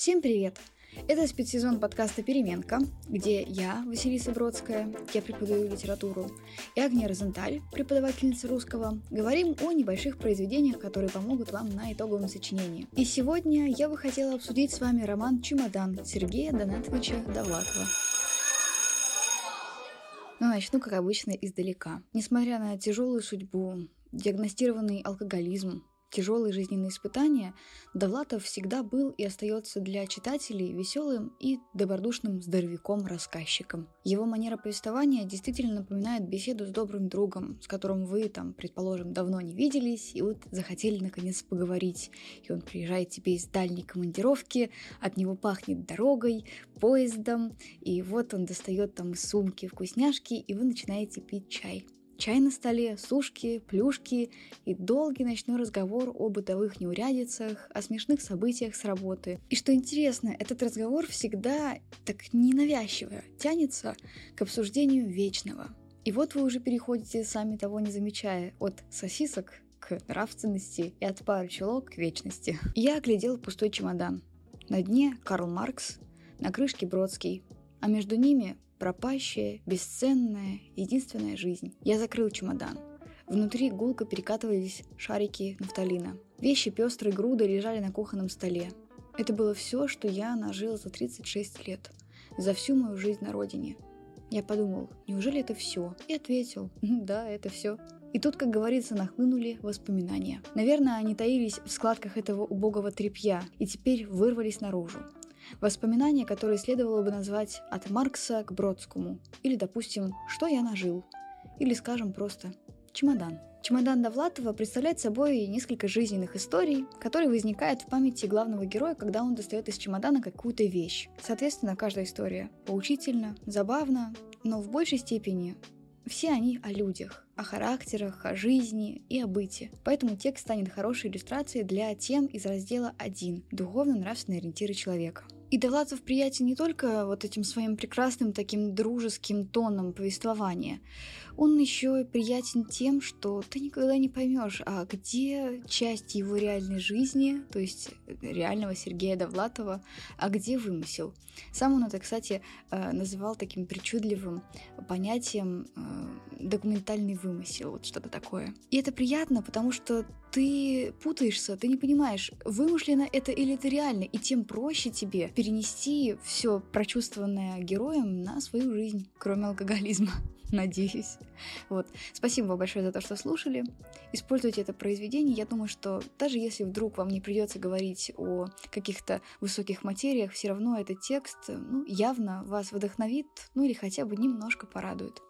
Всем привет! Это спецсезон подкаста «Переменка», где я, Василиса Бродская, я преподаю литературу, и Агния Розенталь, преподавательница русского, говорим о небольших произведениях, которые помогут вам на итоговом сочинении. И сегодня я бы хотела обсудить с вами роман «Чемодан» Сергея Донатовича Довлатова. Но ну, начну, как обычно, издалека. Несмотря на тяжелую судьбу, диагностированный алкоголизм, тяжелые жизненные испытания, Довлатов всегда был и остается для читателей веселым и добродушным здоровяком-рассказчиком. Его манера повествования действительно напоминает беседу с добрым другом, с которым вы, там, предположим, давно не виделись, и вот захотели наконец поговорить. И он приезжает тебе из дальней командировки, от него пахнет дорогой, поездом, и вот он достает там из сумки вкусняшки, и вы начинаете пить чай. Чай на столе, сушки, плюшки и долгий ночной разговор о бытовых неурядицах, о смешных событиях с работы. И что интересно, этот разговор всегда так ненавязчиво тянется к обсуждению вечного. И вот вы уже переходите, сами того не замечая, от сосисок к нравственности и от пары чулок к вечности. Я оглядел пустой чемодан. На дне Карл Маркс, на крышке Бродский, а между ними пропащая, бесценная, единственная жизнь. Я закрыл чемодан. Внутри гулко перекатывались шарики нафталина. Вещи пестрой груды лежали на кухонном столе. Это было все, что я нажил за 36 лет. За всю мою жизнь на родине. Я подумал, неужели это все? И ответил, да, это все. И тут, как говорится, нахлынули воспоминания. Наверное, они таились в складках этого убогого тряпья и теперь вырвались наружу. Воспоминания, которые следовало бы назвать «От Маркса к Бродскому» или, допустим, «Что я нажил» или, скажем, просто «Чемодан». Чемодан Довлатова представляет собой несколько жизненных историй, которые возникают в памяти главного героя, когда он достает из чемодана какую-то вещь. Соответственно, каждая история поучительна, забавна, но в большей степени все они о людях, о характерах, о жизни и о быте. Поэтому текст станет хорошей иллюстрацией для тем из раздела 1 «Духовно-нравственные ориентиры человека». И Довлатов приятен не только вот этим своим прекрасным таким дружеским тоном повествования, он еще приятен тем, что ты никогда не поймешь, а где часть его реальной жизни, то есть реального Сергея Довлатова, а где вымысел. Сам он это, кстати, э, называл таким причудливым понятием э, документальный вымысел, вот что-то такое. И это приятно, потому что ты путаешься, ты не понимаешь, вымышленно это или это реально, и тем проще тебе перенести все прочувствованное героем на свою жизнь, кроме алкоголизма, надеюсь. Вот. Спасибо вам большое за то, что слушали. Используйте это произведение. Я думаю, что даже если вдруг вам не придется говорить о каких-то высоких материях, все равно этот текст ну, явно вас вдохновит, ну или хотя бы немножко порадует.